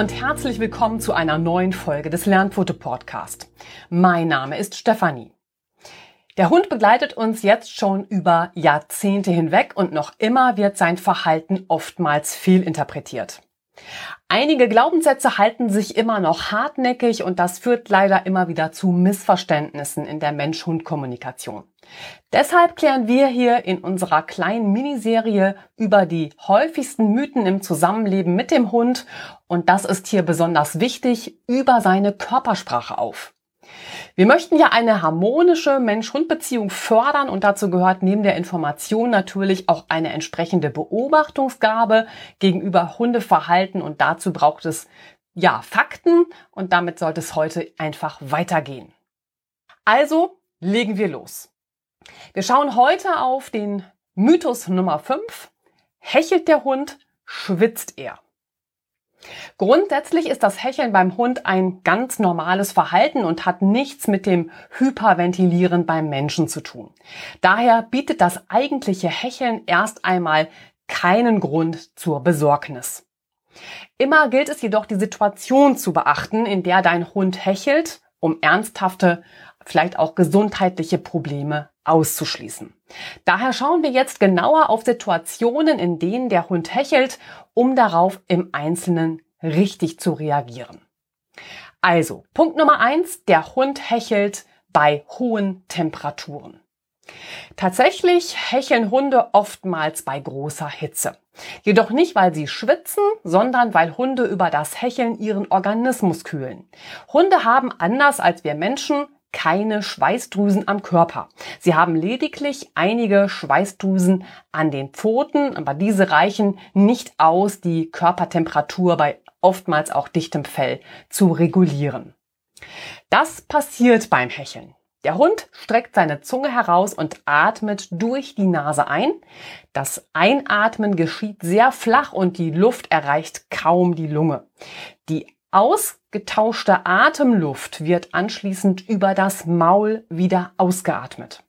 und herzlich willkommen zu einer neuen Folge des Lernfoto Podcast. Mein Name ist Stefanie. Der Hund begleitet uns jetzt schon über Jahrzehnte hinweg und noch immer wird sein Verhalten oftmals fehlinterpretiert. Einige Glaubenssätze halten sich immer noch hartnäckig und das führt leider immer wieder zu Missverständnissen in der Mensch-Hund-Kommunikation. Deshalb klären wir hier in unserer kleinen Miniserie über die häufigsten Mythen im Zusammenleben mit dem Hund und das ist hier besonders wichtig über seine Körpersprache auf. Wir möchten ja eine harmonische Mensch-Hund-Beziehung fördern und dazu gehört neben der Information natürlich auch eine entsprechende Beobachtungsgabe gegenüber Hundeverhalten und dazu braucht es ja Fakten und damit sollte es heute einfach weitergehen. Also legen wir los. Wir schauen heute auf den Mythos Nummer 5. Hechelt der Hund, schwitzt er. Grundsätzlich ist das Hecheln beim Hund ein ganz normales Verhalten und hat nichts mit dem Hyperventilieren beim Menschen zu tun. Daher bietet das eigentliche Hecheln erst einmal keinen Grund zur Besorgnis. Immer gilt es jedoch, die Situation zu beachten, in der dein Hund hechelt, um ernsthafte, vielleicht auch gesundheitliche Probleme auszuschließen. Daher schauen wir jetzt genauer auf Situationen, in denen der Hund hechelt, um darauf im Einzelnen richtig zu reagieren. Also, Punkt Nummer eins, der Hund hechelt bei hohen Temperaturen. Tatsächlich hecheln Hunde oftmals bei großer Hitze. Jedoch nicht, weil sie schwitzen, sondern weil Hunde über das Hecheln ihren Organismus kühlen. Hunde haben anders als wir Menschen keine Schweißdrüsen am Körper. Sie haben lediglich einige Schweißdrüsen an den Pfoten, aber diese reichen nicht aus, die Körpertemperatur bei oftmals auch dichtem Fell zu regulieren. Das passiert beim Hecheln. Der Hund streckt seine Zunge heraus und atmet durch die Nase ein. Das Einatmen geschieht sehr flach und die Luft erreicht kaum die Lunge. Die Ausgetauschte Atemluft wird anschließend über das Maul wieder ausgeatmet.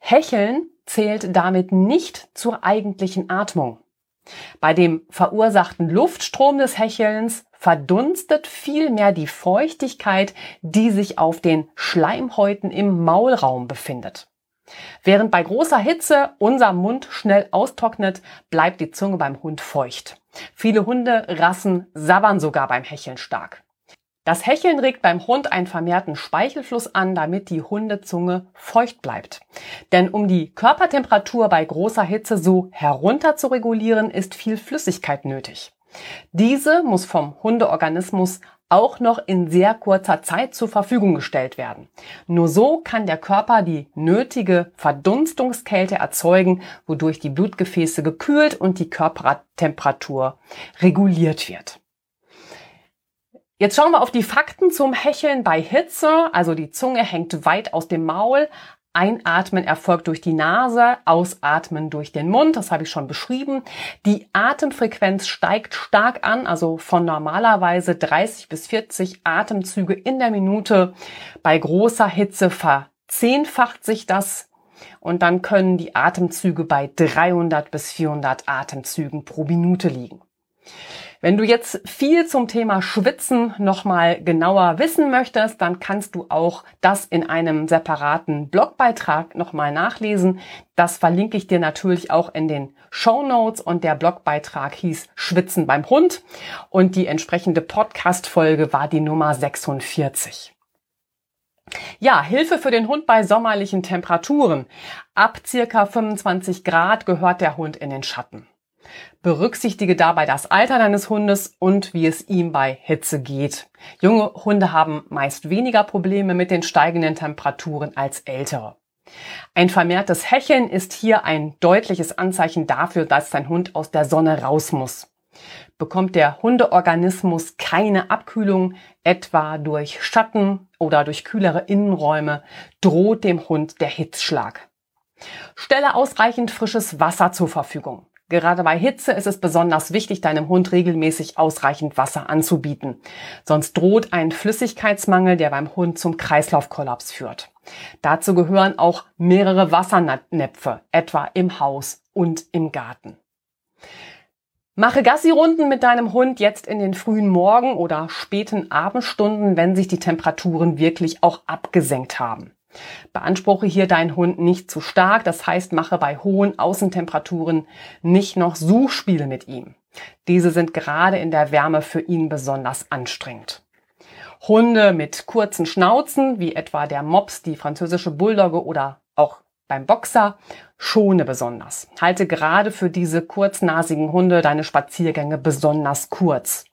Hecheln zählt damit nicht zur eigentlichen Atmung. Bei dem verursachten Luftstrom des Hechelns verdunstet vielmehr die Feuchtigkeit, die sich auf den Schleimhäuten im Maulraum befindet. Während bei großer Hitze unser Mund schnell austrocknet, bleibt die Zunge beim Hund feucht. Viele Hunderassen sabbern sogar beim Hecheln stark. Das Hecheln regt beim Hund einen vermehrten Speichelfluss an, damit die Hundezunge feucht bleibt. Denn um die Körpertemperatur bei großer Hitze so herunter zu regulieren, ist viel Flüssigkeit nötig. Diese muss vom Hundeorganismus auch noch in sehr kurzer Zeit zur Verfügung gestellt werden. Nur so kann der Körper die nötige Verdunstungskälte erzeugen, wodurch die Blutgefäße gekühlt und die Körpertemperatur reguliert wird. Jetzt schauen wir auf die Fakten zum Hecheln bei Hitze. Also die Zunge hängt weit aus dem Maul, Einatmen erfolgt durch die Nase, Ausatmen durch den Mund, das habe ich schon beschrieben. Die Atemfrequenz steigt stark an, also von normalerweise 30 bis 40 Atemzüge in der Minute. Bei großer Hitze verzehnfacht sich das und dann können die Atemzüge bei 300 bis 400 Atemzügen pro Minute liegen. Wenn du jetzt viel zum Thema Schwitzen nochmal genauer wissen möchtest, dann kannst du auch das in einem separaten Blogbeitrag nochmal nachlesen. Das verlinke ich dir natürlich auch in den Show Notes und der Blogbeitrag hieß Schwitzen beim Hund und die entsprechende Podcast-Folge war die Nummer 46. Ja, Hilfe für den Hund bei sommerlichen Temperaturen. Ab circa 25 Grad gehört der Hund in den Schatten. Berücksichtige dabei das Alter deines Hundes und wie es ihm bei Hitze geht. Junge Hunde haben meist weniger Probleme mit den steigenden Temperaturen als ältere. Ein vermehrtes Hecheln ist hier ein deutliches Anzeichen dafür, dass dein Hund aus der Sonne raus muss. Bekommt der Hundeorganismus keine Abkühlung, etwa durch Schatten oder durch kühlere Innenräume, droht dem Hund der Hitzschlag. Stelle ausreichend frisches Wasser zur Verfügung. Gerade bei Hitze ist es besonders wichtig, deinem Hund regelmäßig ausreichend Wasser anzubieten. Sonst droht ein Flüssigkeitsmangel, der beim Hund zum Kreislaufkollaps führt. Dazu gehören auch mehrere Wassernäpfe, etwa im Haus und im Garten. Mache Gassi-Runden mit deinem Hund jetzt in den frühen Morgen- oder späten Abendstunden, wenn sich die Temperaturen wirklich auch abgesenkt haben. Beanspruche hier deinen Hund nicht zu stark, das heißt, mache bei hohen Außentemperaturen nicht noch Suchspiele mit ihm. Diese sind gerade in der Wärme für ihn besonders anstrengend. Hunde mit kurzen Schnauzen, wie etwa der Mops, die französische Bulldogge oder auch beim Boxer, schone besonders. Halte gerade für diese kurznasigen Hunde deine Spaziergänge besonders kurz.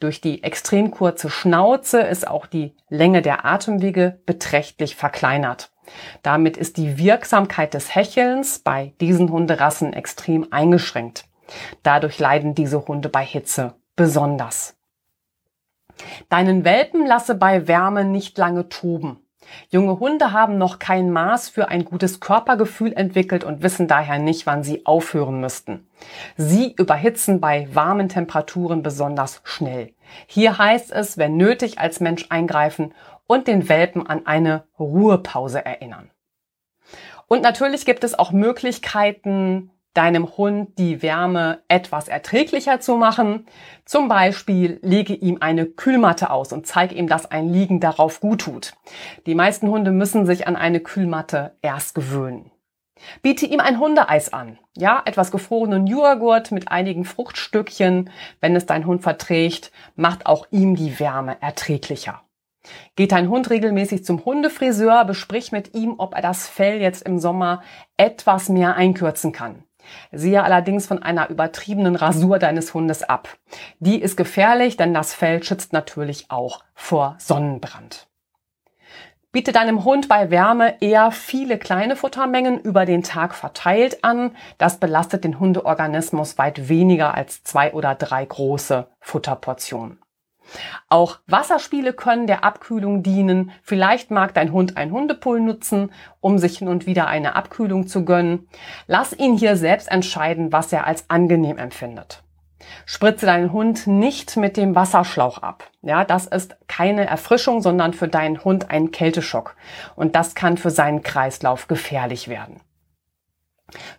Durch die extrem kurze Schnauze ist auch die Länge der Atemwege beträchtlich verkleinert. Damit ist die Wirksamkeit des Hechelns bei diesen Hunderassen extrem eingeschränkt. Dadurch leiden diese Hunde bei Hitze besonders. Deinen Welpen lasse bei Wärme nicht lange toben. Junge Hunde haben noch kein Maß für ein gutes Körpergefühl entwickelt und wissen daher nicht, wann sie aufhören müssten. Sie überhitzen bei warmen Temperaturen besonders schnell. Hier heißt es, wenn nötig, als Mensch eingreifen und den Welpen an eine Ruhepause erinnern. Und natürlich gibt es auch Möglichkeiten, deinem Hund die Wärme etwas erträglicher zu machen. Zum Beispiel lege ihm eine Kühlmatte aus und zeige ihm, dass ein Liegen darauf gut tut. Die meisten Hunde müssen sich an eine Kühlmatte erst gewöhnen. Biete ihm ein Hundeeis an. Ja, etwas gefrorenen Joghurt mit einigen Fruchtstückchen, wenn es dein Hund verträgt, macht auch ihm die Wärme erträglicher. Geht dein Hund regelmäßig zum Hundefriseur, besprich mit ihm, ob er das Fell jetzt im Sommer etwas mehr einkürzen kann. Siehe allerdings von einer übertriebenen Rasur deines Hundes ab. Die ist gefährlich, denn das Fell schützt natürlich auch vor Sonnenbrand. Biete deinem Hund bei Wärme eher viele kleine Futtermengen über den Tag verteilt an. Das belastet den Hundeorganismus weit weniger als zwei oder drei große Futterportionen. Auch Wasserspiele können der Abkühlung dienen. Vielleicht mag dein Hund ein Hundepool nutzen, um sich hin und wieder eine Abkühlung zu gönnen. Lass ihn hier selbst entscheiden, was er als angenehm empfindet. Spritze deinen Hund nicht mit dem Wasserschlauch ab. Ja, das ist keine Erfrischung, sondern für deinen Hund ein Kälteschock. Und das kann für seinen Kreislauf gefährlich werden.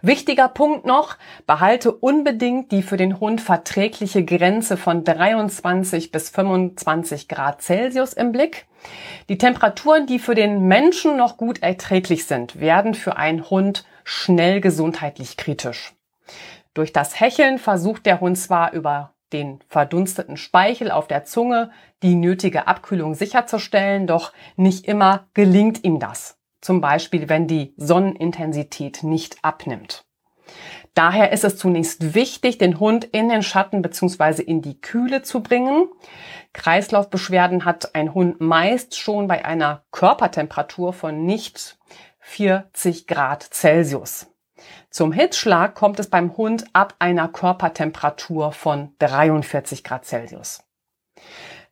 Wichtiger Punkt noch, behalte unbedingt die für den Hund verträgliche Grenze von 23 bis 25 Grad Celsius im Blick. Die Temperaturen, die für den Menschen noch gut erträglich sind, werden für einen Hund schnell gesundheitlich kritisch. Durch das Hecheln versucht der Hund zwar über den verdunsteten Speichel auf der Zunge die nötige Abkühlung sicherzustellen, doch nicht immer gelingt ihm das zum Beispiel wenn die Sonnenintensität nicht abnimmt. Daher ist es zunächst wichtig, den Hund in den Schatten bzw. in die Kühle zu bringen. Kreislaufbeschwerden hat ein Hund meist schon bei einer Körpertemperatur von nicht 40 Grad Celsius. Zum Hitzschlag kommt es beim Hund ab einer Körpertemperatur von 43 Grad Celsius.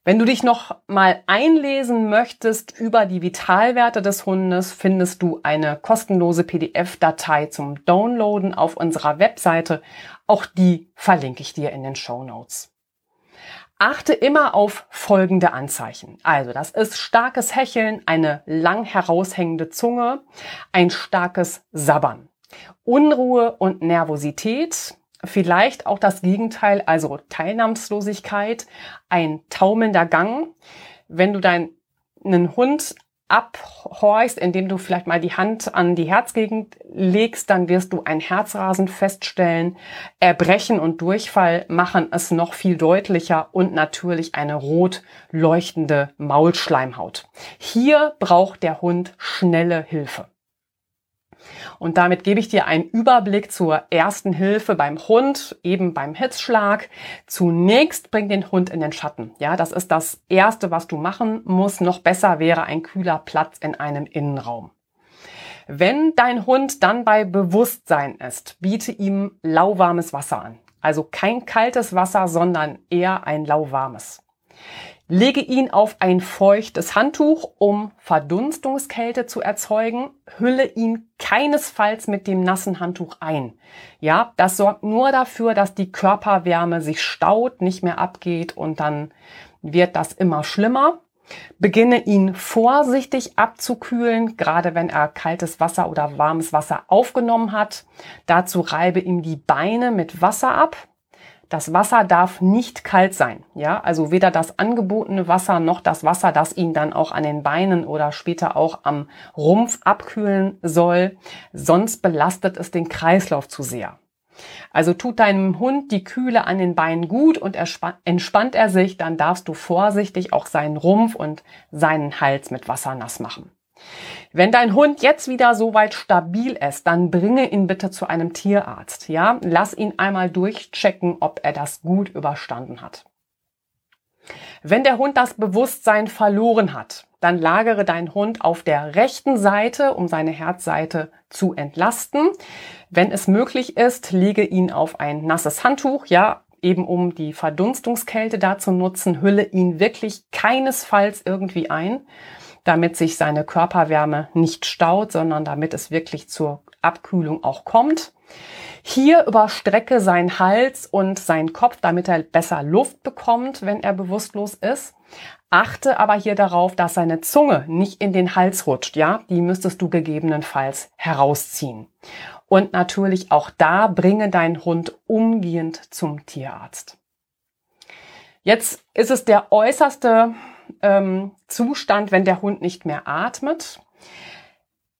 Wenn du dich noch mal einlesen möchtest über die Vitalwerte des Hundes, findest du eine kostenlose PDF-Datei zum Downloaden auf unserer Webseite. Auch die verlinke ich dir in den Show Notes. Achte immer auf folgende Anzeichen. Also, das ist starkes Hecheln, eine lang heraushängende Zunge, ein starkes Sabbern, Unruhe und Nervosität, vielleicht auch das Gegenteil, also Teilnahmslosigkeit, ein taumelnder Gang. Wenn du deinen Hund abhorchst, indem du vielleicht mal die Hand an die Herzgegend legst, dann wirst du ein Herzrasen feststellen. Erbrechen und Durchfall machen es noch viel deutlicher und natürlich eine rot leuchtende Maulschleimhaut. Hier braucht der Hund schnelle Hilfe. Und damit gebe ich dir einen Überblick zur ersten Hilfe beim Hund, eben beim Hitzschlag. Zunächst bring den Hund in den Schatten. Ja, das ist das erste, was du machen musst. Noch besser wäre ein kühler Platz in einem Innenraum. Wenn dein Hund dann bei Bewusstsein ist, biete ihm lauwarmes Wasser an. Also kein kaltes Wasser, sondern eher ein lauwarmes. Lege ihn auf ein feuchtes Handtuch, um Verdunstungskälte zu erzeugen. Hülle ihn keinesfalls mit dem nassen Handtuch ein. Ja, das sorgt nur dafür, dass die Körperwärme sich staut, nicht mehr abgeht und dann wird das immer schlimmer. Beginne ihn vorsichtig abzukühlen, gerade wenn er kaltes Wasser oder warmes Wasser aufgenommen hat. Dazu reibe ihm die Beine mit Wasser ab Das Wasser darf nicht kalt sein. Ja, also weder das angebotene Wasser noch das Wasser, das ihn dann auch an den Beinen oder später auch am Rumpf abkühlen soll. Sonst belastet es den Kreislauf zu sehr. Also tut deinem Hund die Kühle an den Beinen gut und entspannt er sich, dann darfst du vorsichtig auch seinen Rumpf und seinen Hals mit Wasser nass machen. Wenn dein Hund jetzt wieder soweit stabil ist, dann bringe ihn bitte zu einem Tierarzt. Ja, lass ihn einmal durchchecken, ob er das gut überstanden hat. Wenn der Hund das Bewusstsein verloren hat, dann lagere deinen Hund auf der rechten Seite, um seine Herzseite zu entlasten. Wenn es möglich ist, lege ihn auf ein nasses Handtuch, ja, eben um die Verdunstungskälte da zu nutzen, hülle ihn wirklich keinesfalls irgendwie ein damit sich seine Körperwärme nicht staut, sondern damit es wirklich zur Abkühlung auch kommt. Hier überstrecke sein Hals und sein Kopf, damit er besser Luft bekommt, wenn er bewusstlos ist. Achte aber hier darauf, dass seine Zunge nicht in den Hals rutscht, ja? Die müsstest du gegebenenfalls herausziehen. Und natürlich auch da bringe deinen Hund umgehend zum Tierarzt. Jetzt ist es der äußerste ähm, Zustand, wenn der Hund nicht mehr atmet.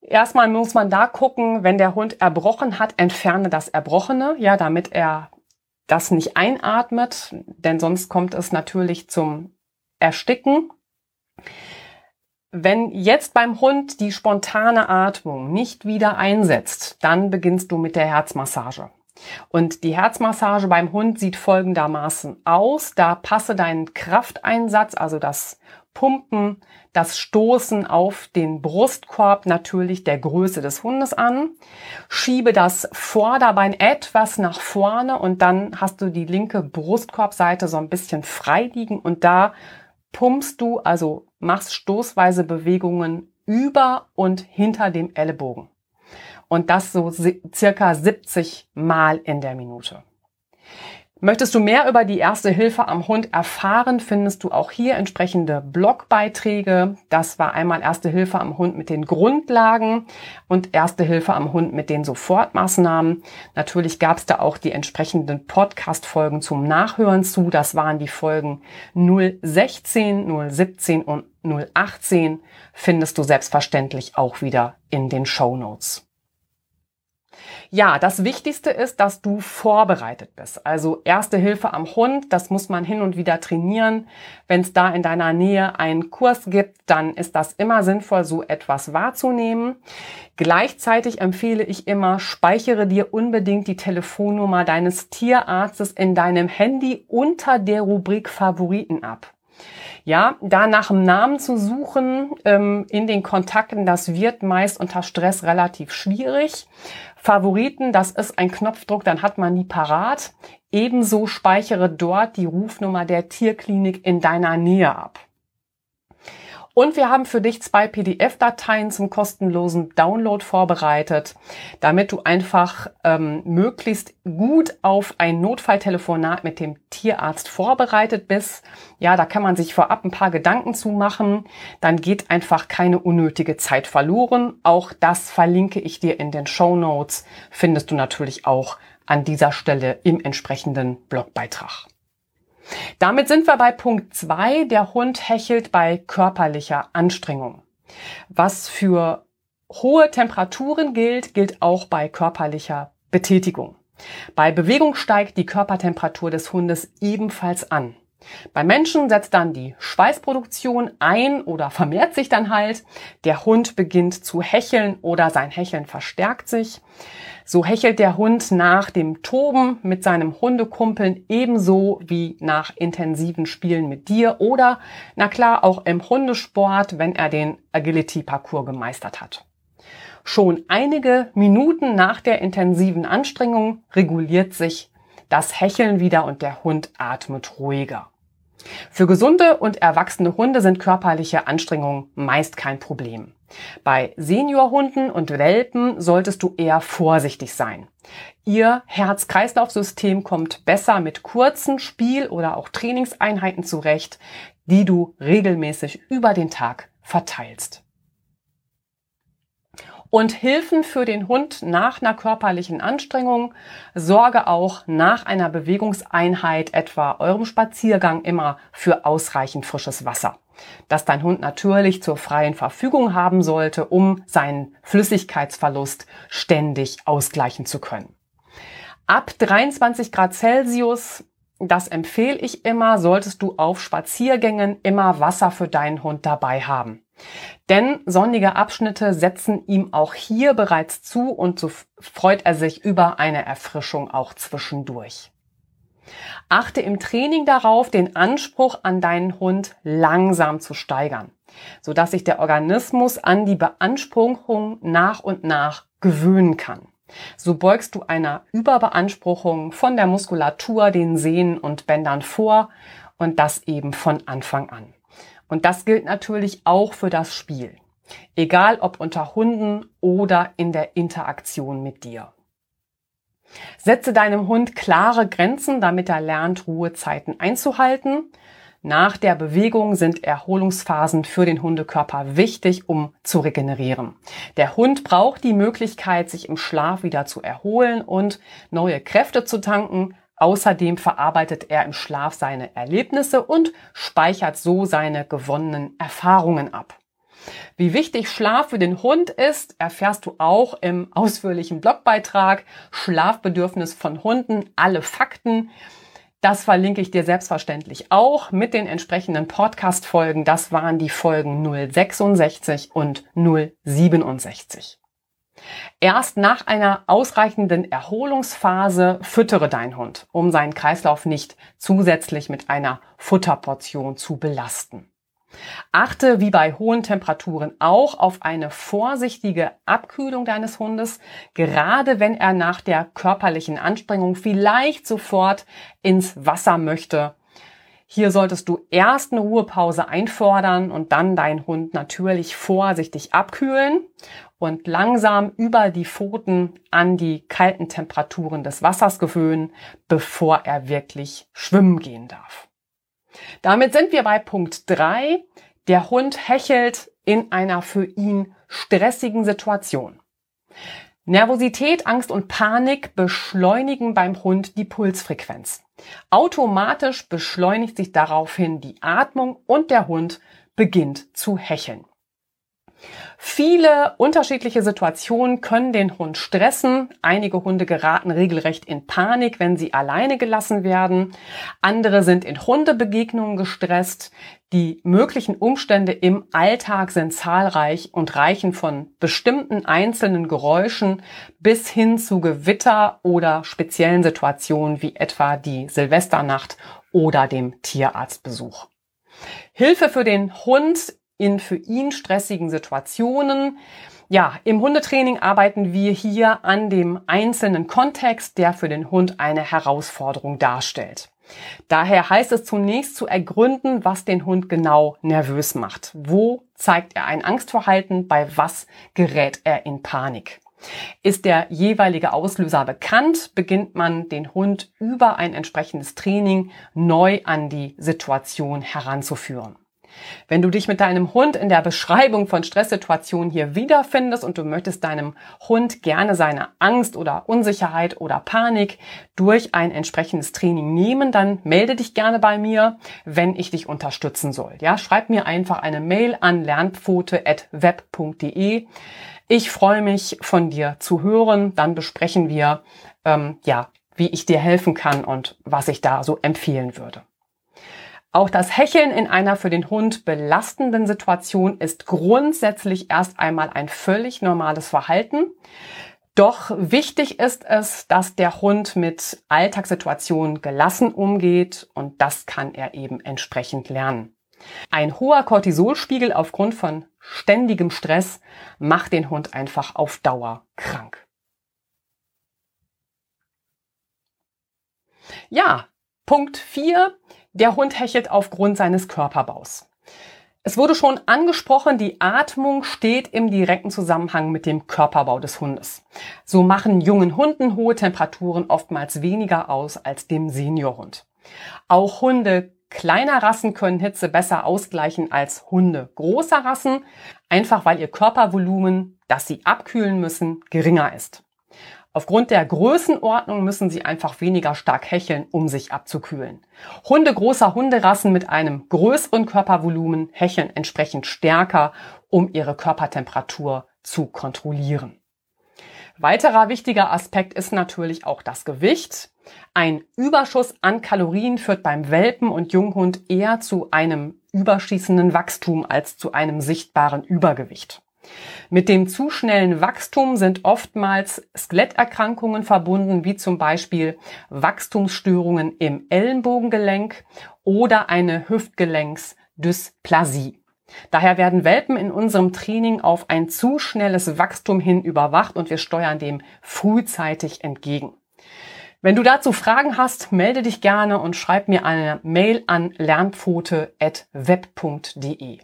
Erstmal muss man da gucken, wenn der Hund erbrochen hat, entferne das Erbrochene, ja, damit er das nicht einatmet, denn sonst kommt es natürlich zum Ersticken. Wenn jetzt beim Hund die spontane Atmung nicht wieder einsetzt, dann beginnst du mit der Herzmassage. Und die Herzmassage beim Hund sieht folgendermaßen aus. Da passe deinen Krafteinsatz, also das Pumpen, das Stoßen auf den Brustkorb natürlich der Größe des Hundes an. Schiebe das Vorderbein etwas nach vorne und dann hast du die linke Brustkorbseite so ein bisschen frei liegen und da pumpst du, also machst stoßweise Bewegungen über und hinter dem Ellenbogen und das so circa 70 Mal in der Minute. Möchtest du mehr über die Erste Hilfe am Hund erfahren, findest du auch hier entsprechende Blogbeiträge. Das war einmal Erste Hilfe am Hund mit den Grundlagen und Erste Hilfe am Hund mit den Sofortmaßnahmen. Natürlich gab es da auch die entsprechenden Podcast-Folgen zum Nachhören zu. Das waren die Folgen 016, 017 und 018. Findest du selbstverständlich auch wieder in den Show Notes. Ja, das Wichtigste ist, dass du vorbereitet bist. Also erste Hilfe am Hund, das muss man hin und wieder trainieren. Wenn es da in deiner Nähe einen Kurs gibt, dann ist das immer sinnvoll, so etwas wahrzunehmen. Gleichzeitig empfehle ich immer, speichere dir unbedingt die Telefonnummer deines Tierarztes in deinem Handy unter der Rubrik Favoriten ab. Ja, da nach dem Namen zu suchen ähm, in den Kontakten, das wird meist unter Stress relativ schwierig. Favoriten, das ist ein Knopfdruck, dann hat man die parat. Ebenso speichere dort die Rufnummer der Tierklinik in deiner Nähe ab. Und wir haben für dich zwei PDF-Dateien zum kostenlosen Download vorbereitet, damit du einfach ähm, möglichst gut auf ein Notfalltelefonat mit dem Tierarzt vorbereitet bist. Ja, da kann man sich vorab ein paar Gedanken zu machen. Dann geht einfach keine unnötige Zeit verloren. Auch das verlinke ich dir in den Show Notes. Findest du natürlich auch an dieser Stelle im entsprechenden Blogbeitrag. Damit sind wir bei Punkt zwei. Der Hund hechelt bei körperlicher Anstrengung. Was für hohe Temperaturen gilt, gilt auch bei körperlicher Betätigung. Bei Bewegung steigt die Körpertemperatur des Hundes ebenfalls an. Bei Menschen setzt dann die Schweißproduktion ein oder vermehrt sich dann halt. Der Hund beginnt zu hecheln oder sein Hecheln verstärkt sich. So hechelt der Hund nach dem Toben mit seinem Hundekumpeln ebenso wie nach intensiven Spielen mit dir oder, na klar, auch im Hundesport, wenn er den Agility-Parcours gemeistert hat. Schon einige Minuten nach der intensiven Anstrengung reguliert sich das Hecheln wieder und der Hund atmet ruhiger. Für gesunde und erwachsene Hunde sind körperliche Anstrengungen meist kein Problem. Bei Seniorhunden und Welpen solltest du eher vorsichtig sein. Ihr Herz-Kreislauf-System kommt besser mit kurzen Spiel- oder auch Trainingseinheiten zurecht, die du regelmäßig über den Tag verteilst. Und Hilfen für den Hund nach einer körperlichen Anstrengung. Sorge auch nach einer Bewegungseinheit, etwa eurem Spaziergang, immer für ausreichend frisches Wasser das dein Hund natürlich zur freien Verfügung haben sollte, um seinen Flüssigkeitsverlust ständig ausgleichen zu können. Ab 23 Grad Celsius, das empfehle ich immer, solltest du auf Spaziergängen immer Wasser für deinen Hund dabei haben. Denn sonnige Abschnitte setzen ihm auch hier bereits zu und so freut er sich über eine Erfrischung auch zwischendurch. Achte im Training darauf, den Anspruch an deinen Hund langsam zu steigern, sodass sich der Organismus an die Beanspruchung nach und nach gewöhnen kann. So beugst du einer Überbeanspruchung von der Muskulatur, den Sehnen und Bändern vor und das eben von Anfang an. Und das gilt natürlich auch für das Spiel. Egal ob unter Hunden oder in der Interaktion mit dir. Setze deinem Hund klare Grenzen, damit er lernt, Ruhezeiten einzuhalten. Nach der Bewegung sind Erholungsphasen für den Hundekörper wichtig, um zu regenerieren. Der Hund braucht die Möglichkeit, sich im Schlaf wieder zu erholen und neue Kräfte zu tanken, Außerdem verarbeitet er im Schlaf seine Erlebnisse und speichert so seine gewonnenen Erfahrungen ab. Wie wichtig Schlaf für den Hund ist, erfährst du auch im ausführlichen Blogbeitrag Schlafbedürfnis von Hunden, alle Fakten. Das verlinke ich dir selbstverständlich auch mit den entsprechenden Podcast-Folgen. Das waren die Folgen 066 und 067. Erst nach einer ausreichenden Erholungsphase füttere dein Hund, um seinen Kreislauf nicht zusätzlich mit einer Futterportion zu belasten. Achte wie bei hohen Temperaturen auch auf eine vorsichtige Abkühlung deines Hundes, gerade wenn er nach der körperlichen Anstrengung vielleicht sofort ins Wasser möchte hier solltest du erst eine Ruhepause einfordern und dann deinen Hund natürlich vorsichtig abkühlen und langsam über die Pfoten an die kalten Temperaturen des Wassers gewöhnen, bevor er wirklich schwimmen gehen darf. Damit sind wir bei Punkt drei. Der Hund hechelt in einer für ihn stressigen Situation. Nervosität, Angst und Panik beschleunigen beim Hund die Pulsfrequenz. Automatisch beschleunigt sich daraufhin die Atmung und der Hund beginnt zu hecheln. Viele unterschiedliche Situationen können den Hund stressen. Einige Hunde geraten regelrecht in Panik, wenn sie alleine gelassen werden. Andere sind in Hundebegegnungen gestresst. Die möglichen Umstände im Alltag sind zahlreich und reichen von bestimmten einzelnen Geräuschen bis hin zu Gewitter oder speziellen Situationen wie etwa die Silvesternacht oder dem Tierarztbesuch. Hilfe für den Hund in für ihn stressigen Situationen. Ja, im Hundetraining arbeiten wir hier an dem einzelnen Kontext, der für den Hund eine Herausforderung darstellt. Daher heißt es zunächst zu ergründen, was den Hund genau nervös macht. Wo zeigt er ein Angstverhalten? Bei was gerät er in Panik? Ist der jeweilige Auslöser bekannt, beginnt man den Hund über ein entsprechendes Training neu an die Situation heranzuführen. Wenn du dich mit deinem Hund in der Beschreibung von Stresssituationen hier wiederfindest und du möchtest deinem Hund gerne seine Angst oder Unsicherheit oder Panik durch ein entsprechendes Training nehmen, dann melde dich gerne bei mir, wenn ich dich unterstützen soll. Ja, schreib mir einfach eine Mail an lernpfote.web.de. Ich freue mich von dir zu hören. Dann besprechen wir, ähm, ja, wie ich dir helfen kann und was ich da so empfehlen würde. Auch das Hecheln in einer für den Hund belastenden Situation ist grundsätzlich erst einmal ein völlig normales Verhalten. Doch wichtig ist es, dass der Hund mit Alltagssituationen gelassen umgeht und das kann er eben entsprechend lernen. Ein hoher Cortisolspiegel aufgrund von ständigem Stress macht den Hund einfach auf Dauer krank. Ja, Punkt 4. Der Hund hechelt aufgrund seines Körperbaus. Es wurde schon angesprochen, die Atmung steht im direkten Zusammenhang mit dem Körperbau des Hundes. So machen jungen Hunden hohe Temperaturen oftmals weniger aus als dem Seniorhund. Auch Hunde kleiner Rassen können Hitze besser ausgleichen als Hunde großer Rassen, einfach weil ihr Körpervolumen, das sie abkühlen müssen, geringer ist. Aufgrund der Größenordnung müssen sie einfach weniger stark hecheln, um sich abzukühlen. Hunde großer Hunderassen mit einem größeren Körpervolumen hecheln entsprechend stärker, um ihre Körpertemperatur zu kontrollieren. Weiterer wichtiger Aspekt ist natürlich auch das Gewicht. Ein Überschuss an Kalorien führt beim Welpen und Junghund eher zu einem überschießenden Wachstum als zu einem sichtbaren Übergewicht. Mit dem zu schnellen Wachstum sind oftmals Skeletterkrankungen verbunden, wie zum Beispiel Wachstumsstörungen im Ellenbogengelenk oder eine Hüftgelenksdysplasie. Daher werden Welpen in unserem Training auf ein zu schnelles Wachstum hin überwacht und wir steuern dem frühzeitig entgegen. Wenn du dazu Fragen hast, melde dich gerne und schreib mir eine Mail an lernpfote.web.de.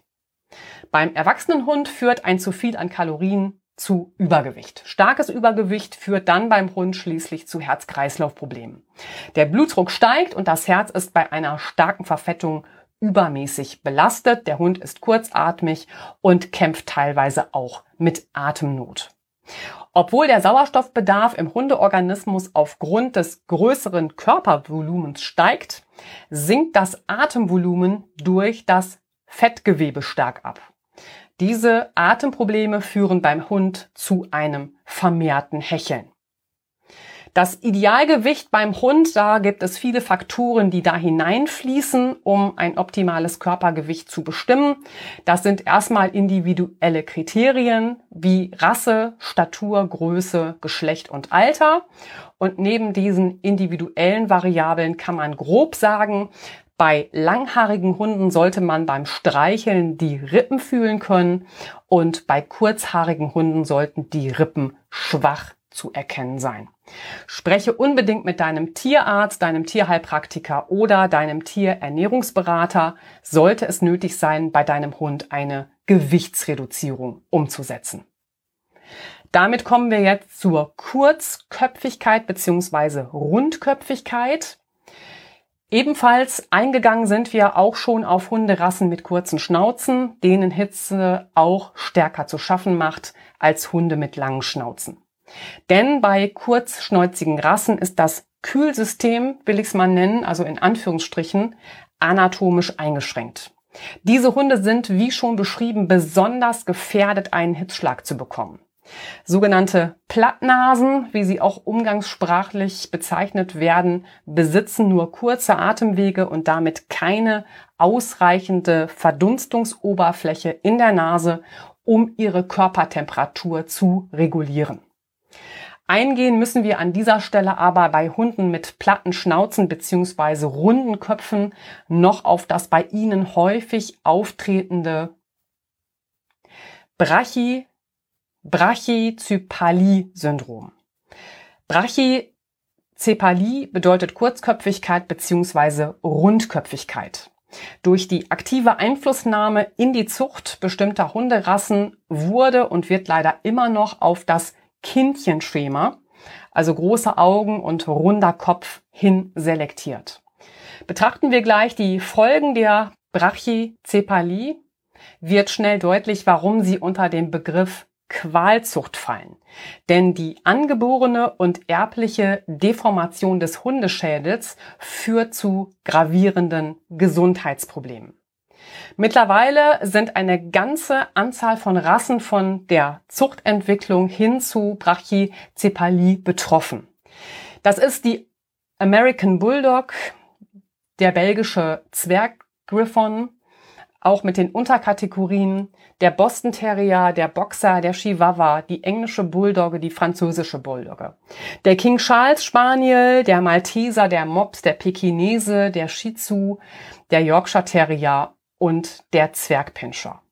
Beim Erwachsenenhund führt ein zu viel an Kalorien zu Übergewicht. Starkes Übergewicht führt dann beim Hund schließlich zu Herz-Kreislauf-Problemen. Der Blutdruck steigt und das Herz ist bei einer starken Verfettung übermäßig belastet. Der Hund ist kurzatmig und kämpft teilweise auch mit Atemnot. Obwohl der Sauerstoffbedarf im Hundeorganismus aufgrund des größeren Körpervolumens steigt, sinkt das Atemvolumen durch das Fettgewebe stark ab. Diese Atemprobleme führen beim Hund zu einem vermehrten Hecheln. Das Idealgewicht beim Hund, da gibt es viele Faktoren, die da hineinfließen, um ein optimales Körpergewicht zu bestimmen. Das sind erstmal individuelle Kriterien wie Rasse, Statur, Größe, Geschlecht und Alter. Und neben diesen individuellen Variablen kann man grob sagen, bei langhaarigen Hunden sollte man beim Streicheln die Rippen fühlen können und bei kurzhaarigen Hunden sollten die Rippen schwach zu erkennen sein. Spreche unbedingt mit deinem Tierarzt, deinem Tierheilpraktiker oder deinem Tierernährungsberater, sollte es nötig sein, bei deinem Hund eine Gewichtsreduzierung umzusetzen. Damit kommen wir jetzt zur Kurzköpfigkeit bzw. Rundköpfigkeit. Ebenfalls eingegangen sind wir auch schon auf Hunderassen mit kurzen Schnauzen, denen Hitze auch stärker zu schaffen macht als Hunde mit langen Schnauzen. Denn bei kurzschnäuzigen Rassen ist das Kühlsystem, will ich es mal nennen, also in Anführungsstrichen, anatomisch eingeschränkt. Diese Hunde sind, wie schon beschrieben, besonders gefährdet, einen Hitzschlag zu bekommen. Sogenannte Plattnasen, wie sie auch umgangssprachlich bezeichnet werden, besitzen nur kurze Atemwege und damit keine ausreichende Verdunstungsoberfläche in der Nase, um ihre Körpertemperatur zu regulieren. Eingehen müssen wir an dieser Stelle aber bei Hunden mit platten Schnauzen bzw. runden Köpfen noch auf das bei ihnen häufig auftretende Brachy, Brachycephalie-Syndrom. Brachycephalie bedeutet Kurzköpfigkeit bzw. Rundköpfigkeit. Durch die aktive Einflussnahme in die Zucht bestimmter Hunderassen wurde und wird leider immer noch auf das Kindchenschema, also große Augen und runder Kopf hin selektiert. Betrachten wir gleich die Folgen der Brachycephalie, wird schnell deutlich, warum sie unter den Begriff Qualzucht fallen. Denn die angeborene und erbliche Deformation des Hundeschädels führt zu gravierenden Gesundheitsproblemen. Mittlerweile sind eine ganze Anzahl von Rassen von der Zuchtentwicklung hin zu Brachycephalie betroffen. Das ist die American Bulldog, der belgische Zwerggriffon, auch mit den Unterkategorien der Boston Terrier, der Boxer, der Chihuahua, die englische Bulldogge, die französische Bulldogge. Der King Charles Spaniel, der Malteser, der Mops, der Pekinese, der Shih Tzu, der Yorkshire Terrier und der Zwergpinscher.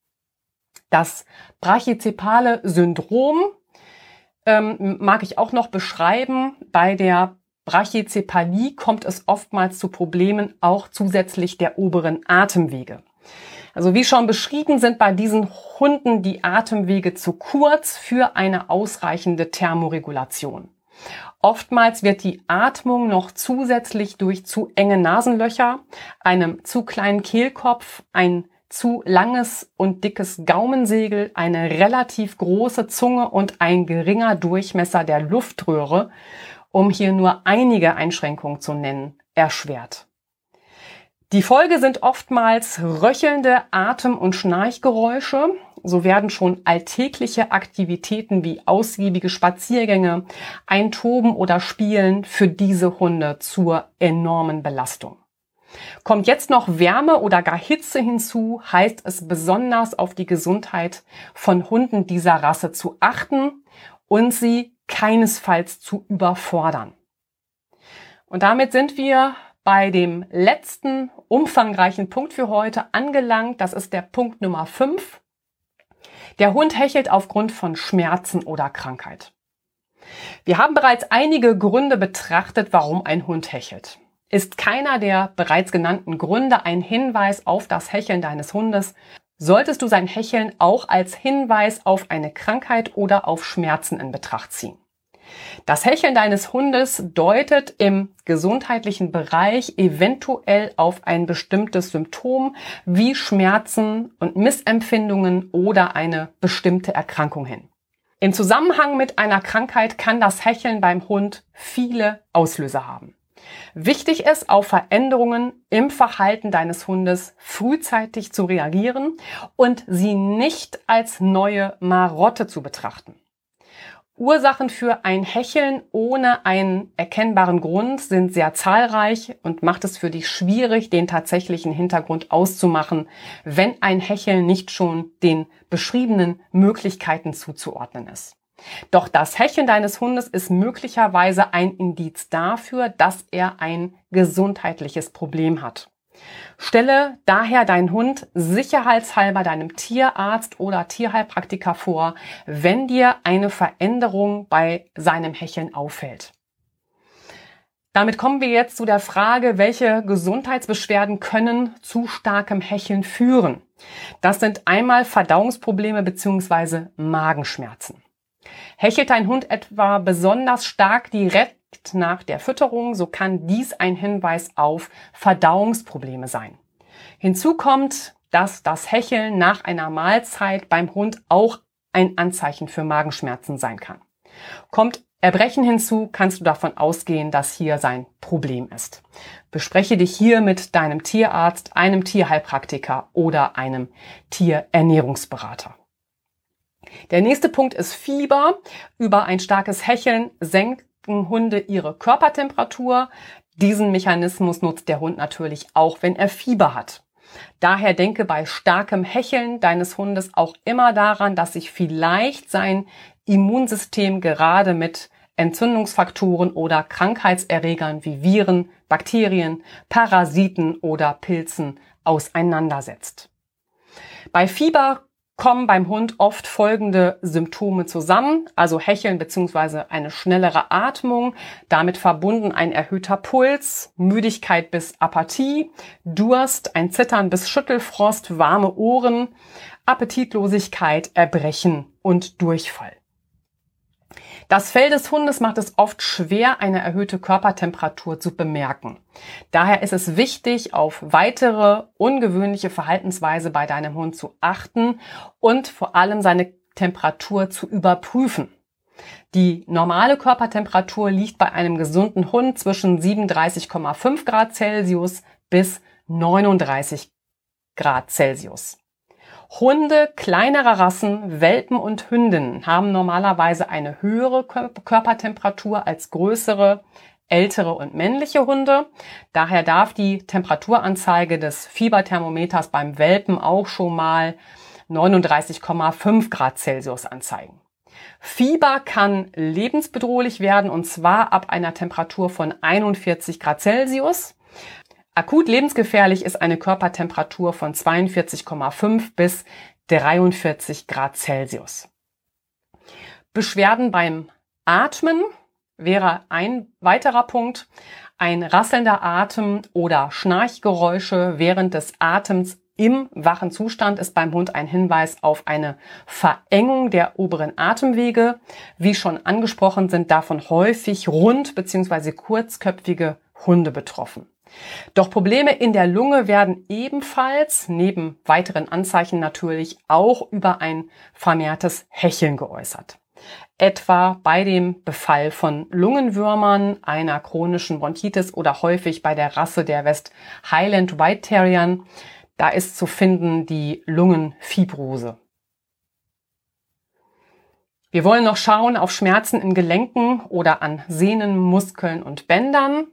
Das brachycepale Syndrom ähm, mag ich auch noch beschreiben. Bei der Brachycephalie kommt es oftmals zu Problemen auch zusätzlich der oberen Atemwege. Also wie schon beschrieben sind bei diesen Hunden die Atemwege zu kurz für eine ausreichende Thermoregulation. Oftmals wird die Atmung noch zusätzlich durch zu enge Nasenlöcher, einem zu kleinen Kehlkopf, ein zu langes und dickes Gaumensegel, eine relativ große Zunge und ein geringer Durchmesser der Luftröhre, um hier nur einige Einschränkungen zu nennen, erschwert. Die Folge sind oftmals röchelnde Atem- und Schnarchgeräusche. So werden schon alltägliche Aktivitäten wie ausgiebige Spaziergänge, ein Toben oder Spielen für diese Hunde zur enormen Belastung. Kommt jetzt noch Wärme oder gar Hitze hinzu, heißt es besonders auf die Gesundheit von Hunden dieser Rasse zu achten und sie keinesfalls zu überfordern. Und damit sind wir bei dem letzten umfangreichen Punkt für heute angelangt. Das ist der Punkt Nummer 5. Der Hund hechelt aufgrund von Schmerzen oder Krankheit. Wir haben bereits einige Gründe betrachtet, warum ein Hund hechelt. Ist keiner der bereits genannten Gründe ein Hinweis auf das Hecheln deines Hundes, solltest du sein Hecheln auch als Hinweis auf eine Krankheit oder auf Schmerzen in Betracht ziehen. Das Hecheln deines Hundes deutet im gesundheitlichen Bereich eventuell auf ein bestimmtes Symptom wie Schmerzen und Missempfindungen oder eine bestimmte Erkrankung hin. Im Zusammenhang mit einer Krankheit kann das Hecheln beim Hund viele Auslöser haben. Wichtig ist, auf Veränderungen im Verhalten deines Hundes frühzeitig zu reagieren und sie nicht als neue Marotte zu betrachten. Ursachen für ein Hecheln ohne einen erkennbaren Grund sind sehr zahlreich und macht es für dich schwierig, den tatsächlichen Hintergrund auszumachen, wenn ein Hecheln nicht schon den beschriebenen Möglichkeiten zuzuordnen ist. Doch das Hecheln deines Hundes ist möglicherweise ein Indiz dafür, dass er ein gesundheitliches Problem hat. Stelle daher deinen Hund sicherheitshalber deinem Tierarzt oder Tierheilpraktiker vor, wenn dir eine Veränderung bei seinem Hecheln auffällt. Damit kommen wir jetzt zu der Frage, welche Gesundheitsbeschwerden können zu starkem Hecheln führen. Das sind einmal Verdauungsprobleme bzw. Magenschmerzen. Hechelt dein Hund etwa besonders stark direkt nach der Fütterung, so kann dies ein Hinweis auf Verdauungsprobleme sein. Hinzu kommt, dass das Hecheln nach einer Mahlzeit beim Hund auch ein Anzeichen für Magenschmerzen sein kann. Kommt Erbrechen hinzu, kannst du davon ausgehen, dass hier sein Problem ist. Bespreche dich hier mit deinem Tierarzt, einem Tierheilpraktiker oder einem Tierernährungsberater. Der nächste Punkt ist Fieber. Über ein starkes Hecheln senkt Hunde ihre Körpertemperatur. Diesen Mechanismus nutzt der Hund natürlich auch, wenn er Fieber hat. Daher denke bei starkem Hecheln deines Hundes auch immer daran, dass sich vielleicht sein Immunsystem gerade mit Entzündungsfaktoren oder Krankheitserregern wie Viren, Bakterien, Parasiten oder Pilzen auseinandersetzt. Bei Fieber kommen beim Hund oft folgende Symptome zusammen, also Hecheln bzw. eine schnellere Atmung, damit verbunden ein erhöhter Puls, Müdigkeit bis Apathie, Durst, ein Zittern bis Schüttelfrost, warme Ohren, Appetitlosigkeit, Erbrechen und Durchfall. Das Fell des Hundes macht es oft schwer, eine erhöhte Körpertemperatur zu bemerken. Daher ist es wichtig, auf weitere ungewöhnliche Verhaltensweise bei deinem Hund zu achten und vor allem seine Temperatur zu überprüfen. Die normale Körpertemperatur liegt bei einem gesunden Hund zwischen 37,5 Grad Celsius bis 39 Grad Celsius. Hunde kleinerer Rassen, Welpen und Hündinnen haben normalerweise eine höhere Körpertemperatur als größere, ältere und männliche Hunde. Daher darf die Temperaturanzeige des Fieberthermometers beim Welpen auch schon mal 39,5 Grad Celsius anzeigen. Fieber kann lebensbedrohlich werden und zwar ab einer Temperatur von 41 Grad Celsius. Akut lebensgefährlich ist eine Körpertemperatur von 42,5 bis 43 Grad Celsius. Beschwerden beim Atmen wäre ein weiterer Punkt. Ein rasselnder Atem oder Schnarchgeräusche während des Atems im wachen Zustand ist beim Hund ein Hinweis auf eine Verengung der oberen Atemwege. Wie schon angesprochen, sind davon häufig rund bzw. kurzköpfige Hunde betroffen. Doch Probleme in der Lunge werden ebenfalls, neben weiteren Anzeichen natürlich, auch über ein vermehrtes Hecheln geäußert etwa bei dem Befall von Lungenwürmern, einer chronischen Bronchitis oder häufig bei der Rasse der West Highland White Terriern. Da ist zu finden die Lungenfibrose. Wir wollen noch schauen auf Schmerzen in Gelenken oder an Sehnen, Muskeln und Bändern.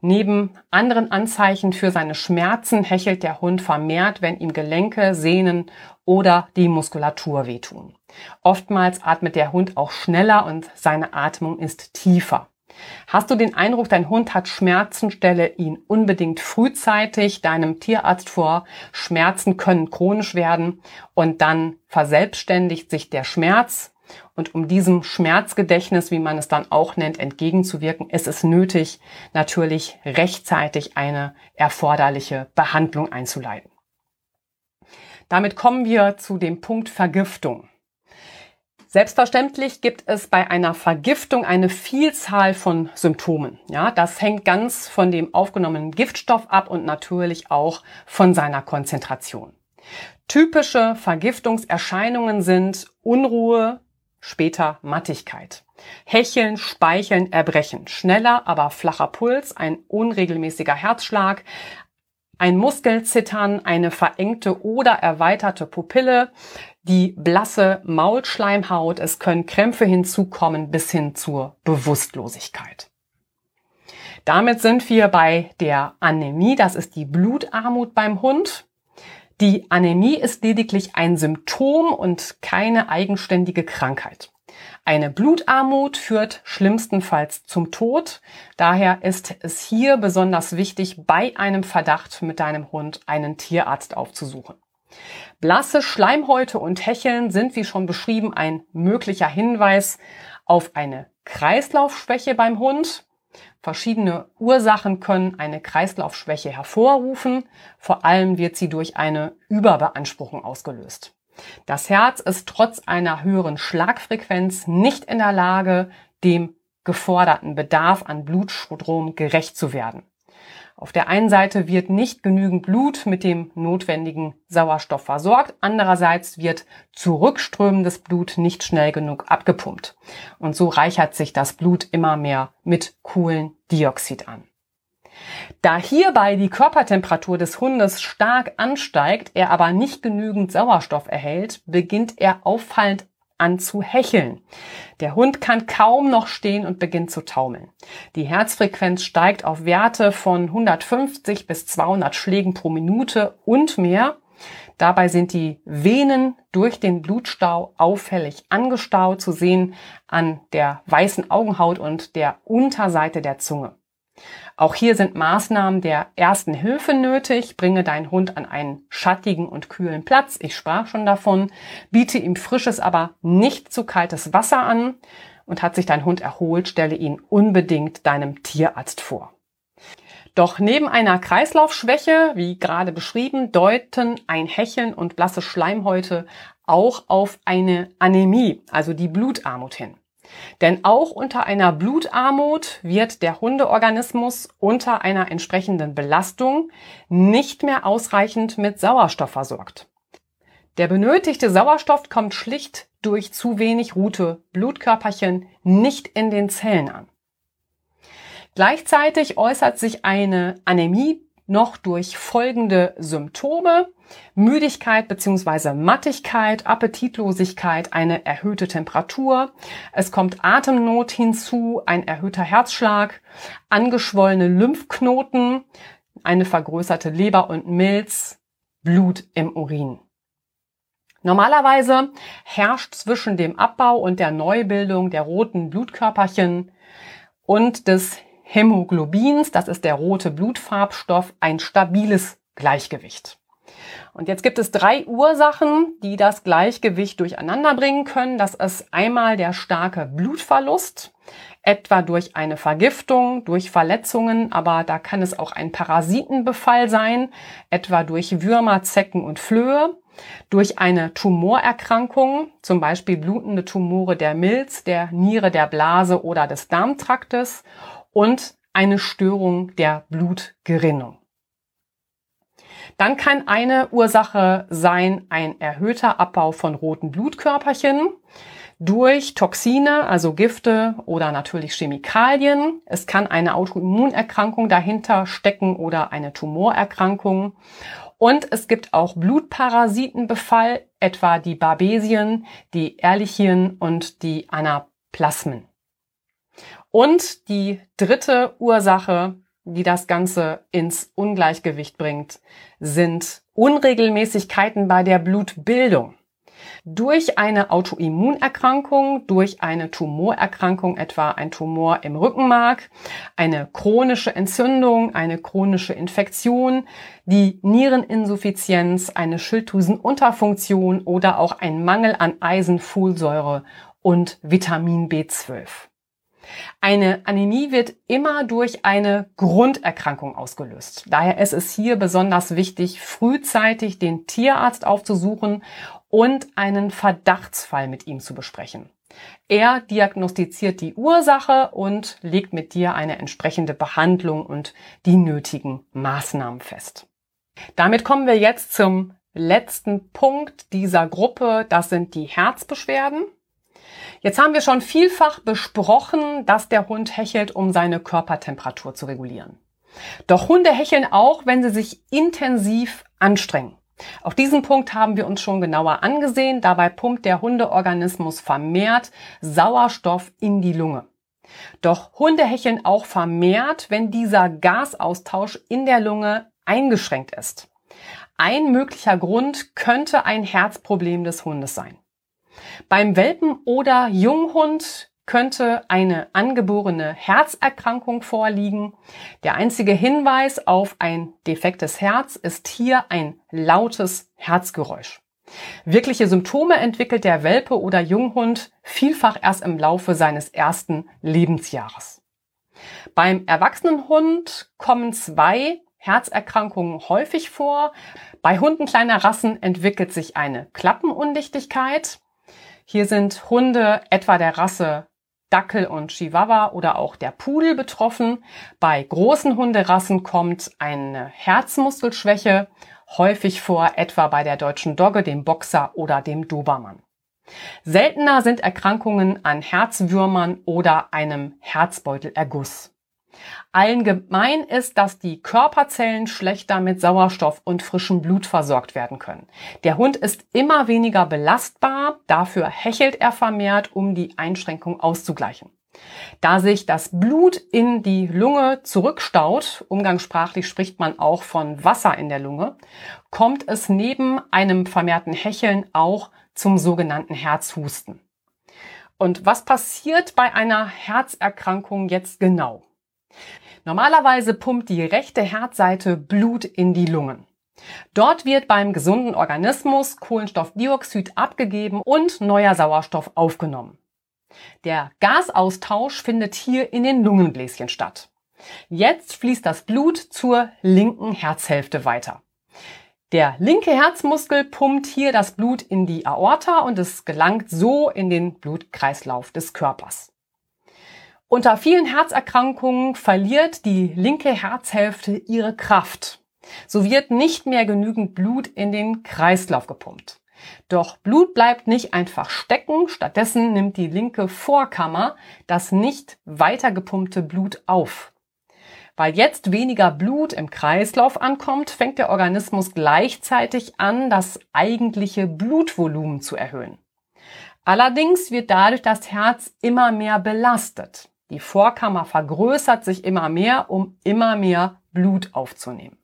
Neben anderen Anzeichen für seine Schmerzen hechelt der Hund vermehrt, wenn ihm Gelenke, Sehnen oder die Muskulatur wehtun. Oftmals atmet der Hund auch schneller und seine Atmung ist tiefer. Hast du den Eindruck, dein Hund hat Schmerzen, stelle ihn unbedingt frühzeitig deinem Tierarzt vor. Schmerzen können chronisch werden und dann verselbstständigt sich der Schmerz. Und um diesem Schmerzgedächtnis, wie man es dann auch nennt, entgegenzuwirken, ist es nötig, natürlich rechtzeitig eine erforderliche Behandlung einzuleiten. Damit kommen wir zu dem Punkt Vergiftung. Selbstverständlich gibt es bei einer Vergiftung eine Vielzahl von Symptomen. Ja, das hängt ganz von dem aufgenommenen Giftstoff ab und natürlich auch von seiner Konzentration. Typische Vergiftungserscheinungen sind Unruhe, später Mattigkeit. Hecheln, Speicheln, Erbrechen, schneller, aber flacher Puls, ein unregelmäßiger Herzschlag, ein Muskelzittern, eine verengte oder erweiterte Pupille, die blasse Maulschleimhaut, es können Krämpfe hinzukommen bis hin zur Bewusstlosigkeit. Damit sind wir bei der Anämie, das ist die Blutarmut beim Hund. Die Anämie ist lediglich ein Symptom und keine eigenständige Krankheit. Eine Blutarmut führt schlimmstenfalls zum Tod. Daher ist es hier besonders wichtig, bei einem Verdacht mit deinem Hund einen Tierarzt aufzusuchen. Blasse Schleimhäute und Hecheln sind, wie schon beschrieben, ein möglicher Hinweis auf eine Kreislaufschwäche beim Hund. Verschiedene Ursachen können eine Kreislaufschwäche hervorrufen. Vor allem wird sie durch eine Überbeanspruchung ausgelöst. Das Herz ist trotz einer höheren Schlagfrequenz nicht in der Lage, dem geforderten Bedarf an Blutstrom gerecht zu werden. Auf der einen Seite wird nicht genügend Blut mit dem notwendigen Sauerstoff versorgt, andererseits wird zurückströmendes Blut nicht schnell genug abgepumpt. Und so reichert sich das Blut immer mehr mit Kohlendioxid an. Da hierbei die Körpertemperatur des Hundes stark ansteigt, er aber nicht genügend Sauerstoff erhält, beginnt er auffallend an zu hecheln. Der Hund kann kaum noch stehen und beginnt zu taumeln. Die Herzfrequenz steigt auf Werte von 150 bis 200 Schlägen pro Minute und mehr. Dabei sind die Venen durch den Blutstau auffällig angestaut, zu sehen an der weißen Augenhaut und der Unterseite der Zunge. Auch hier sind Maßnahmen der ersten Hilfe nötig. Bringe deinen Hund an einen schattigen und kühlen Platz. Ich sprach schon davon. Biete ihm frisches, aber nicht zu kaltes Wasser an. Und hat sich dein Hund erholt, stelle ihn unbedingt deinem Tierarzt vor. Doch neben einer Kreislaufschwäche, wie gerade beschrieben, deuten ein Hecheln und blasse Schleimhäute auch auf eine Anämie, also die Blutarmut hin. Denn auch unter einer Blutarmut wird der Hundeorganismus unter einer entsprechenden Belastung nicht mehr ausreichend mit Sauerstoff versorgt. Der benötigte Sauerstoff kommt schlicht durch zu wenig Rute Blutkörperchen nicht in den Zellen an. Gleichzeitig äußert sich eine Anämie noch durch folgende Symptome. Müdigkeit bzw. Mattigkeit, Appetitlosigkeit, eine erhöhte Temperatur. Es kommt Atemnot hinzu, ein erhöhter Herzschlag, angeschwollene Lymphknoten, eine vergrößerte Leber und Milz, Blut im Urin. Normalerweise herrscht zwischen dem Abbau und der Neubildung der roten Blutkörperchen und des Hämoglobins, das ist der rote Blutfarbstoff, ein stabiles Gleichgewicht. Und jetzt gibt es drei Ursachen, die das Gleichgewicht durcheinander bringen können. Das ist einmal der starke Blutverlust. etwa durch eine Vergiftung, durch Verletzungen, aber da kann es auch ein Parasitenbefall sein, etwa durch Würmer, Zecken und Flöhe, durch eine Tumorerkrankung, zum Beispiel blutende Tumore der Milz, der Niere, der Blase oder des Darmtraktes und eine Störung der Blutgerinnung. Dann kann eine Ursache sein ein erhöhter Abbau von roten Blutkörperchen durch Toxine, also Gifte oder natürlich Chemikalien. Es kann eine Autoimmunerkrankung dahinter stecken oder eine Tumorerkrankung. Und es gibt auch Blutparasitenbefall, etwa die Barbesien, die Ehrlichien und die Anaplasmen. Und die dritte Ursache, die das Ganze ins Ungleichgewicht bringt, sind Unregelmäßigkeiten bei der Blutbildung. Durch eine Autoimmunerkrankung, durch eine Tumorerkrankung, etwa ein Tumor im Rückenmark, eine chronische Entzündung, eine chronische Infektion, die Niereninsuffizienz, eine Schilddrüsenunterfunktion oder auch ein Mangel an Eisen, Folsäure und Vitamin B12. Eine Anämie wird immer durch eine Grunderkrankung ausgelöst. Daher ist es hier besonders wichtig, frühzeitig den Tierarzt aufzusuchen und einen Verdachtsfall mit ihm zu besprechen. Er diagnostiziert die Ursache und legt mit dir eine entsprechende Behandlung und die nötigen Maßnahmen fest. Damit kommen wir jetzt zum letzten Punkt dieser Gruppe. Das sind die Herzbeschwerden. Jetzt haben wir schon vielfach besprochen, dass der Hund hechelt, um seine Körpertemperatur zu regulieren. Doch Hunde hecheln auch, wenn sie sich intensiv anstrengen. Auch diesen Punkt haben wir uns schon genauer angesehen. Dabei pumpt der Hundeorganismus vermehrt Sauerstoff in die Lunge. Doch Hunde hecheln auch vermehrt, wenn dieser Gasaustausch in der Lunge eingeschränkt ist. Ein möglicher Grund könnte ein Herzproblem des Hundes sein. Beim Welpen oder Junghund könnte eine angeborene Herzerkrankung vorliegen. Der einzige Hinweis auf ein defektes Herz ist hier ein lautes Herzgeräusch. Wirkliche Symptome entwickelt der Welpe oder Junghund vielfach erst im Laufe seines ersten Lebensjahres. Beim Erwachsenenhund kommen zwei Herzerkrankungen häufig vor. Bei Hunden kleiner Rassen entwickelt sich eine Klappenundichtigkeit. Hier sind Hunde etwa der Rasse Dackel und Chihuahua oder auch der Pudel betroffen. Bei großen Hunderassen kommt eine Herzmuskelschwäche häufig vor, etwa bei der deutschen Dogge, dem Boxer oder dem Dobermann. Seltener sind Erkrankungen an Herzwürmern oder einem Herzbeutelerguss. Allen gemein ist, dass die Körperzellen schlechter mit Sauerstoff und frischem Blut versorgt werden können. Der Hund ist immer weniger belastbar, dafür hechelt er vermehrt, um die Einschränkung auszugleichen. Da sich das Blut in die Lunge zurückstaut, umgangssprachlich spricht man auch von Wasser in der Lunge, kommt es neben einem vermehrten Hecheln auch zum sogenannten Herzhusten. Und was passiert bei einer Herzerkrankung jetzt genau? Normalerweise pumpt die rechte Herzseite Blut in die Lungen. Dort wird beim gesunden Organismus Kohlenstoffdioxid abgegeben und neuer Sauerstoff aufgenommen. Der Gasaustausch findet hier in den Lungenbläschen statt. Jetzt fließt das Blut zur linken Herzhälfte weiter. Der linke Herzmuskel pumpt hier das Blut in die Aorta und es gelangt so in den Blutkreislauf des Körpers. Unter vielen Herzerkrankungen verliert die linke Herzhälfte ihre Kraft. So wird nicht mehr genügend Blut in den Kreislauf gepumpt. Doch Blut bleibt nicht einfach stecken, stattdessen nimmt die linke Vorkammer das nicht weiter gepumpte Blut auf. Weil jetzt weniger Blut im Kreislauf ankommt, fängt der Organismus gleichzeitig an, das eigentliche Blutvolumen zu erhöhen. Allerdings wird dadurch das Herz immer mehr belastet. Die Vorkammer vergrößert sich immer mehr, um immer mehr Blut aufzunehmen.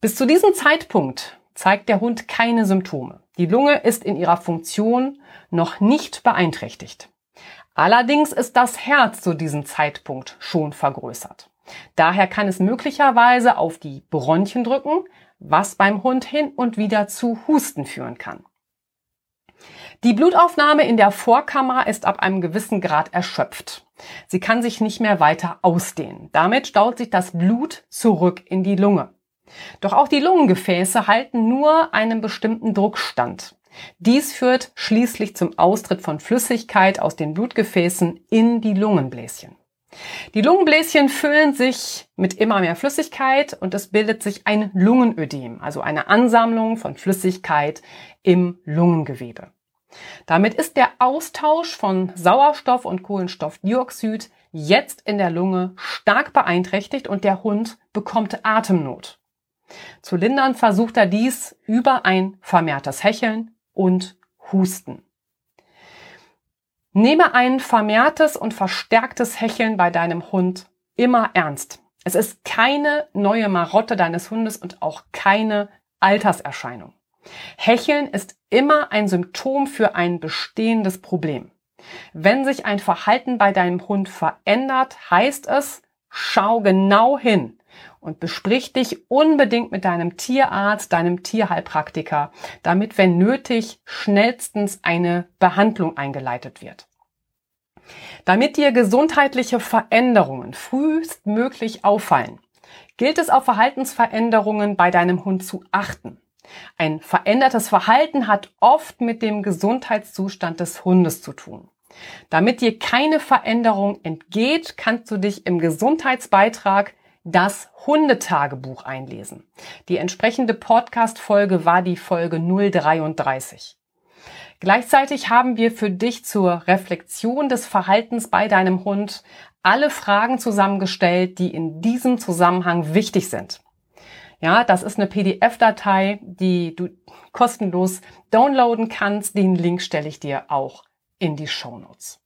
Bis zu diesem Zeitpunkt zeigt der Hund keine Symptome. Die Lunge ist in ihrer Funktion noch nicht beeinträchtigt. Allerdings ist das Herz zu diesem Zeitpunkt schon vergrößert. Daher kann es möglicherweise auf die Bronchien drücken, was beim Hund hin und wieder zu Husten führen kann. Die Blutaufnahme in der Vorkammer ist ab einem gewissen Grad erschöpft. Sie kann sich nicht mehr weiter ausdehnen. Damit staut sich das Blut zurück in die Lunge. Doch auch die Lungengefäße halten nur einen bestimmten Druckstand. Dies führt schließlich zum Austritt von Flüssigkeit aus den Blutgefäßen in die Lungenbläschen. Die Lungenbläschen füllen sich mit immer mehr Flüssigkeit und es bildet sich ein Lungenödem, also eine Ansammlung von Flüssigkeit im Lungengewebe. Damit ist der Austausch von Sauerstoff und Kohlenstoffdioxid jetzt in der Lunge stark beeinträchtigt und der Hund bekommt Atemnot. Zu lindern versucht er dies über ein vermehrtes Hecheln und Husten. Nehme ein vermehrtes und verstärktes Hecheln bei deinem Hund immer ernst. Es ist keine neue Marotte deines Hundes und auch keine Alterserscheinung. Hecheln ist immer ein Symptom für ein bestehendes Problem. Wenn sich ein Verhalten bei deinem Hund verändert, heißt es, schau genau hin und besprich dich unbedingt mit deinem Tierarzt, deinem Tierheilpraktiker, damit, wenn nötig, schnellstens eine Behandlung eingeleitet wird. Damit dir gesundheitliche Veränderungen frühestmöglich auffallen, gilt es auf Verhaltensveränderungen bei deinem Hund zu achten. Ein verändertes Verhalten hat oft mit dem Gesundheitszustand des Hundes zu tun. Damit dir keine Veränderung entgeht, kannst du dich im Gesundheitsbeitrag das Hundetagebuch einlesen. Die entsprechende Podcast-Folge war die Folge 033. Gleichzeitig haben wir für dich zur Reflexion des Verhaltens bei deinem Hund alle Fragen zusammengestellt, die in diesem Zusammenhang wichtig sind. Ja, das ist eine PDF-Datei, die du kostenlos downloaden kannst. Den Link stelle ich dir auch in die Show Notes.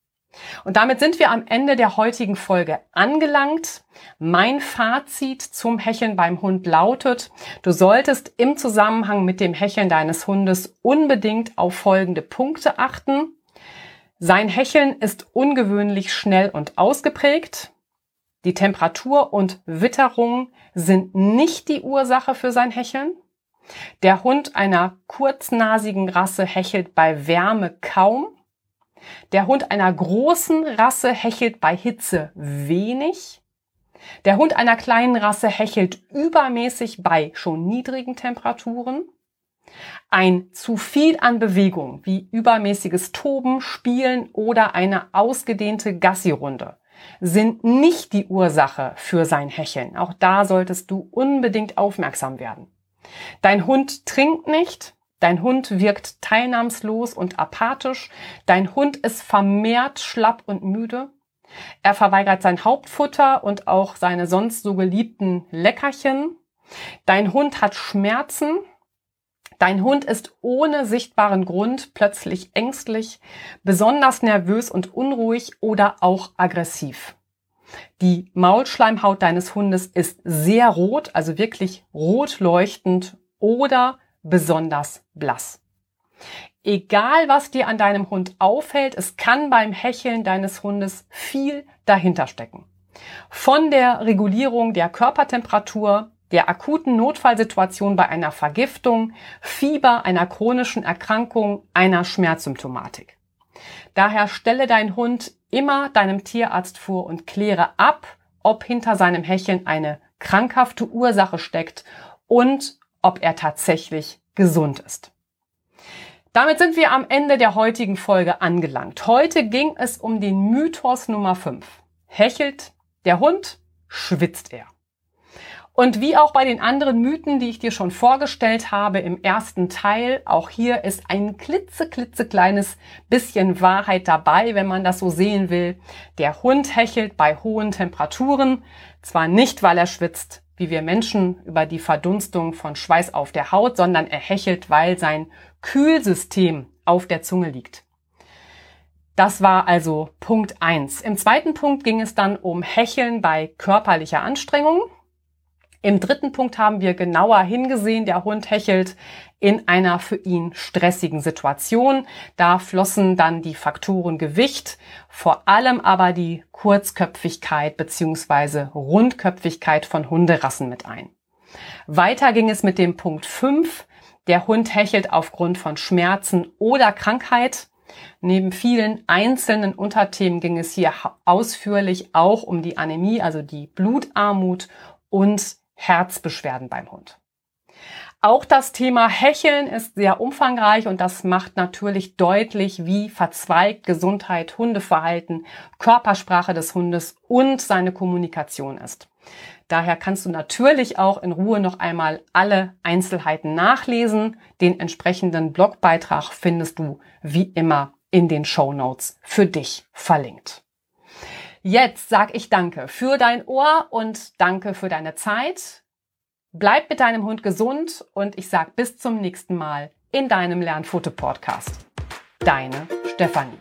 Und damit sind wir am Ende der heutigen Folge angelangt. Mein Fazit zum Hecheln beim Hund lautet, du solltest im Zusammenhang mit dem Hecheln deines Hundes unbedingt auf folgende Punkte achten. Sein Hecheln ist ungewöhnlich schnell und ausgeprägt. Die Temperatur und Witterung sind nicht die Ursache für sein Hecheln. Der Hund einer kurznasigen Rasse hechelt bei Wärme kaum. Der Hund einer großen Rasse hechelt bei Hitze wenig. Der Hund einer kleinen Rasse hechelt übermäßig bei schon niedrigen Temperaturen. Ein zu viel an Bewegung wie übermäßiges Toben, Spielen oder eine ausgedehnte Gassi-Runde sind nicht die Ursache für sein Hecheln. Auch da solltest du unbedingt aufmerksam werden. Dein Hund trinkt nicht, dein Hund wirkt teilnahmslos und apathisch, dein Hund ist vermehrt schlapp und müde, er verweigert sein Hauptfutter und auch seine sonst so geliebten Leckerchen, dein Hund hat Schmerzen, Dein Hund ist ohne sichtbaren Grund plötzlich ängstlich, besonders nervös und unruhig oder auch aggressiv. Die Maulschleimhaut deines Hundes ist sehr rot, also wirklich rot leuchtend oder besonders blass. Egal was dir an deinem Hund auffällt, es kann beim Hecheln deines Hundes viel dahinter stecken. Von der Regulierung der Körpertemperatur der akuten Notfallsituation bei einer Vergiftung, Fieber, einer chronischen Erkrankung, einer Schmerzsymptomatik. Daher stelle dein Hund immer deinem Tierarzt vor und kläre ab, ob hinter seinem Hecheln eine krankhafte Ursache steckt und ob er tatsächlich gesund ist. Damit sind wir am Ende der heutigen Folge angelangt. Heute ging es um den Mythos Nummer 5. Hechelt der Hund, schwitzt er. Und wie auch bei den anderen Mythen, die ich dir schon vorgestellt habe im ersten Teil, auch hier ist ein klitze, klitzekleines bisschen Wahrheit dabei, wenn man das so sehen will. Der Hund hechelt bei hohen Temperaturen, zwar nicht, weil er schwitzt, wie wir Menschen über die Verdunstung von Schweiß auf der Haut, sondern er hechelt, weil sein Kühlsystem auf der Zunge liegt. Das war also Punkt eins. Im zweiten Punkt ging es dann um Hecheln bei körperlicher Anstrengung. Im dritten Punkt haben wir genauer hingesehen. Der Hund hechelt in einer für ihn stressigen Situation. Da flossen dann die Faktoren Gewicht, vor allem aber die Kurzköpfigkeit bzw. Rundköpfigkeit von Hunderassen mit ein. Weiter ging es mit dem Punkt 5. Der Hund hechelt aufgrund von Schmerzen oder Krankheit. Neben vielen einzelnen Unterthemen ging es hier ausführlich auch um die Anämie, also die Blutarmut und Herzbeschwerden beim Hund. Auch das Thema Hecheln ist sehr umfangreich und das macht natürlich deutlich, wie verzweigt Gesundheit, Hundeverhalten, Körpersprache des Hundes und seine Kommunikation ist. Daher kannst du natürlich auch in Ruhe noch einmal alle Einzelheiten nachlesen. Den entsprechenden Blogbeitrag findest du wie immer in den Show Notes für dich verlinkt. Jetzt sag ich danke für dein Ohr und danke für deine Zeit. Bleib mit deinem Hund gesund und ich sag bis zum nächsten Mal in deinem Lernfoto-Podcast. Deine Stefanie.